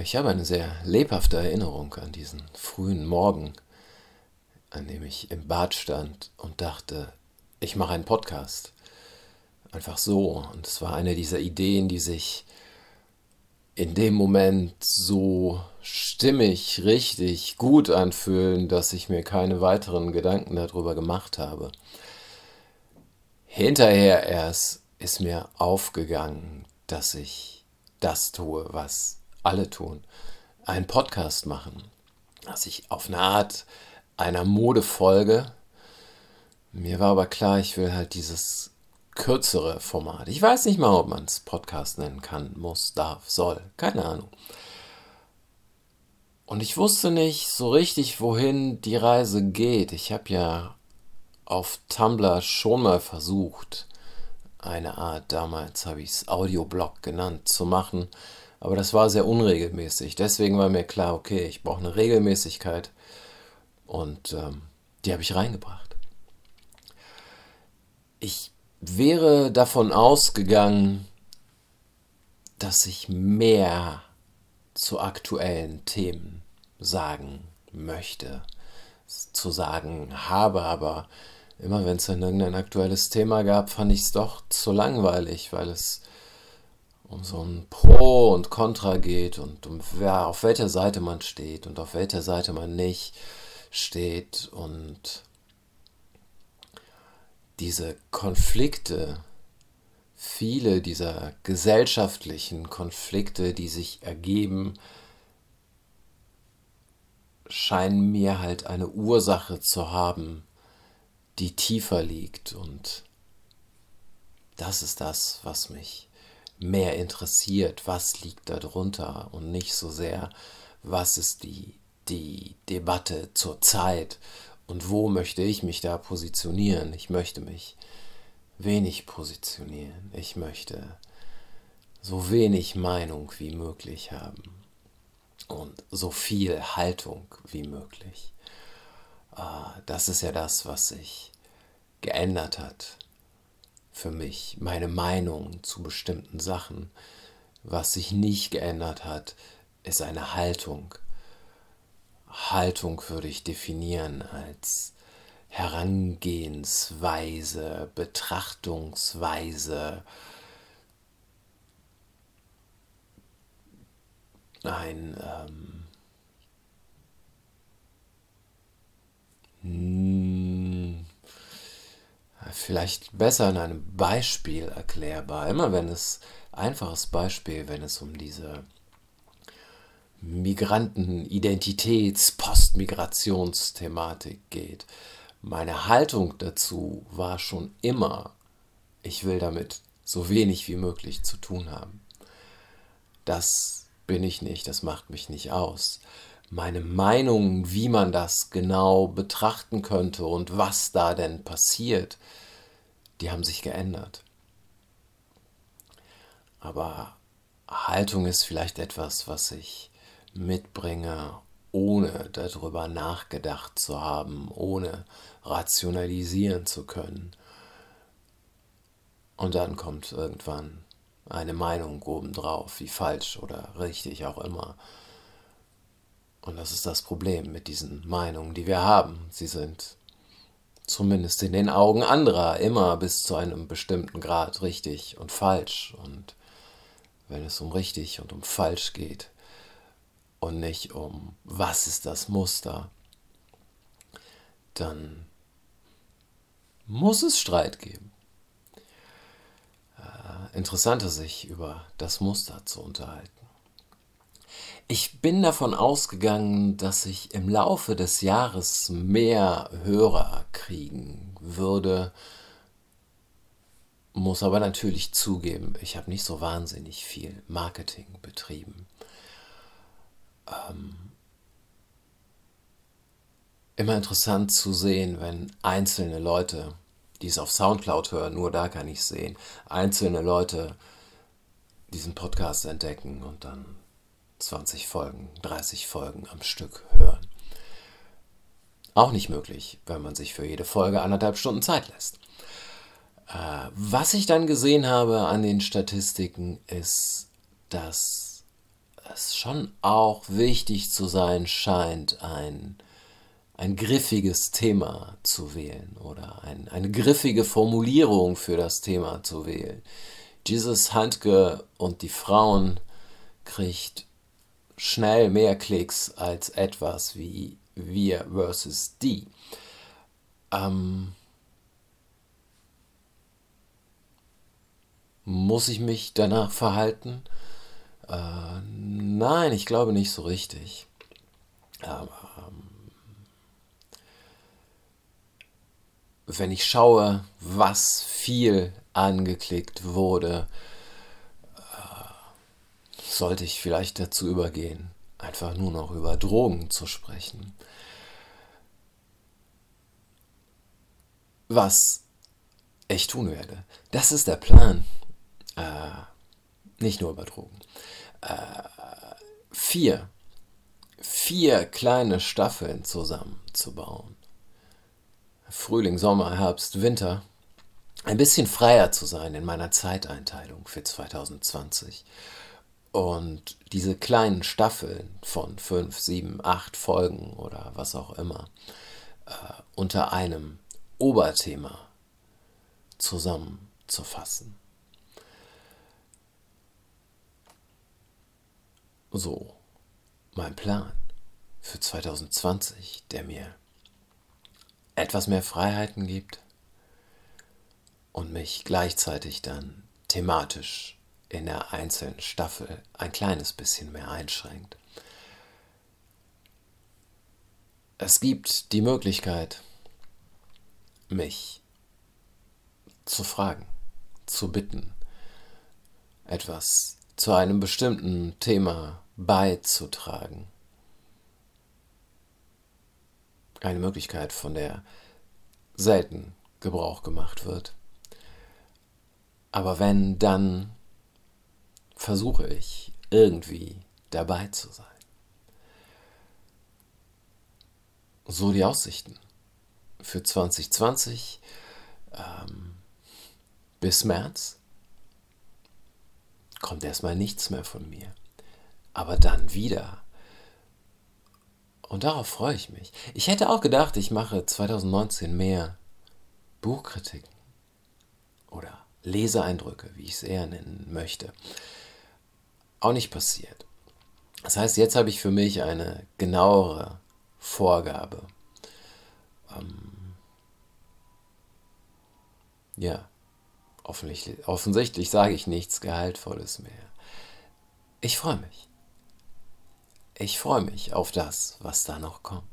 Ich habe eine sehr lebhafte Erinnerung an diesen frühen Morgen, an dem ich im Bad stand und dachte, ich mache einen Podcast. Einfach so. Und es war eine dieser Ideen, die sich in dem Moment so stimmig, richtig, gut anfühlen, dass ich mir keine weiteren Gedanken darüber gemacht habe. Hinterher erst ist mir aufgegangen, dass ich das tue, was alle tun, einen Podcast machen, dass ich auf eine Art einer Mode folge. Mir war aber klar, ich will halt dieses kürzere Format. Ich weiß nicht mal, ob man es Podcast nennen kann, muss, darf, soll, keine Ahnung. Und ich wusste nicht so richtig, wohin die Reise geht. Ich habe ja auf Tumblr schon mal versucht, eine Art, damals habe ich es Audioblog genannt, zu machen. Aber das war sehr unregelmäßig. Deswegen war mir klar, okay, ich brauche eine Regelmäßigkeit. Und ähm, die habe ich reingebracht. Ich wäre davon ausgegangen, dass ich mehr zu aktuellen Themen sagen möchte, zu sagen habe, aber immer wenn es dann irgendein aktuelles Thema gab, fand ich es doch zu langweilig, weil es um so ein Pro und Contra geht und um wer, auf welcher Seite man steht und auf welcher Seite man nicht steht und diese Konflikte, viele dieser gesellschaftlichen Konflikte, die sich ergeben, scheinen mir halt eine Ursache zu haben, die tiefer liegt und das ist das, was mich mehr interessiert, was liegt darunter und nicht so sehr, was ist die, die Debatte zur Zeit und wo möchte ich mich da positionieren. Ich möchte mich wenig positionieren. Ich möchte so wenig Meinung wie möglich haben und so viel Haltung wie möglich. Ah, das ist ja das, was sich geändert hat für mich, meine Meinung zu bestimmten Sachen. Was sich nicht geändert hat, ist eine Haltung. Haltung würde ich definieren als Herangehensweise, Betrachtungsweise, ein ähm, vielleicht besser in einem Beispiel erklärbar. Immer wenn es einfaches Beispiel, wenn es um diese Migranten, Identitäts-, Postmigrationsthematik geht. Meine Haltung dazu war schon immer, ich will damit so wenig wie möglich zu tun haben. Das bin ich nicht, das macht mich nicht aus. Meine Meinung, wie man das genau betrachten könnte und was da denn passiert, die haben sich geändert. Aber Haltung ist vielleicht etwas, was ich mitbringe, ohne darüber nachgedacht zu haben, ohne rationalisieren zu können. Und dann kommt irgendwann eine Meinung obendrauf, wie falsch oder richtig auch immer. Und das ist das Problem mit diesen Meinungen, die wir haben. Sie sind zumindest in den Augen anderer immer bis zu einem bestimmten Grad richtig und falsch. Und wenn es um richtig und um falsch geht und nicht um was ist das Muster, dann muss es Streit geben. Äh, interessanter sich über das Muster zu unterhalten. Ich bin davon ausgegangen, dass ich im Laufe des Jahres mehr Hörer kriegen würde, muss aber natürlich zugeben, ich habe nicht so wahnsinnig viel Marketing betrieben. Ähm, immer interessant zu sehen, wenn einzelne Leute, die es auf Soundcloud hören, nur da kann ich sehen, einzelne Leute diesen Podcast entdecken und dann 20 Folgen, 30 Folgen am Stück hören. Auch nicht möglich, wenn man sich für jede Folge anderthalb Stunden Zeit lässt. Äh, was ich dann gesehen habe an den Statistiken ist, dass es schon auch wichtig zu sein scheint, ein, ein griffiges Thema zu wählen oder ein, eine griffige Formulierung für das Thema zu wählen. Jesus Handke und die Frauen kriegt schnell mehr Klicks als etwas wie wir versus die. Ähm, muss ich mich danach verhalten? Äh, nein, ich glaube nicht so richtig. Aber ähm, wenn ich schaue, was viel angeklickt wurde, sollte ich vielleicht dazu übergehen, einfach nur noch über Drogen zu sprechen. Was ich tun werde. Das ist der Plan. Äh, nicht nur über Drogen. Äh, vier. Vier kleine Staffeln zusammenzubauen. Frühling, Sommer, Herbst, Winter. Ein bisschen freier zu sein in meiner Zeiteinteilung für 2020 und diese kleinen Staffeln von fünf, sieben, acht Folgen oder was auch immer äh, unter einem Oberthema zusammenzufassen. So, mein Plan für 2020, der mir etwas mehr Freiheiten gibt und mich gleichzeitig dann thematisch in der einzelnen Staffel ein kleines bisschen mehr einschränkt. Es gibt die Möglichkeit, mich zu fragen, zu bitten, etwas zu einem bestimmten Thema beizutragen. Eine Möglichkeit, von der selten Gebrauch gemacht wird. Aber wenn, dann versuche ich irgendwie dabei zu sein. So die Aussichten für 2020 ähm, bis März kommt erstmal nichts mehr von mir. Aber dann wieder. Und darauf freue ich mich. Ich hätte auch gedacht, ich mache 2019 mehr Buchkritiken oder Leseeindrücke, wie ich es eher nennen möchte auch nicht passiert. Das heißt, jetzt habe ich für mich eine genauere Vorgabe. Ähm ja, offensichtlich, offensichtlich sage ich nichts Gehaltvolles mehr. Ich freue mich. Ich freue mich auf das, was da noch kommt.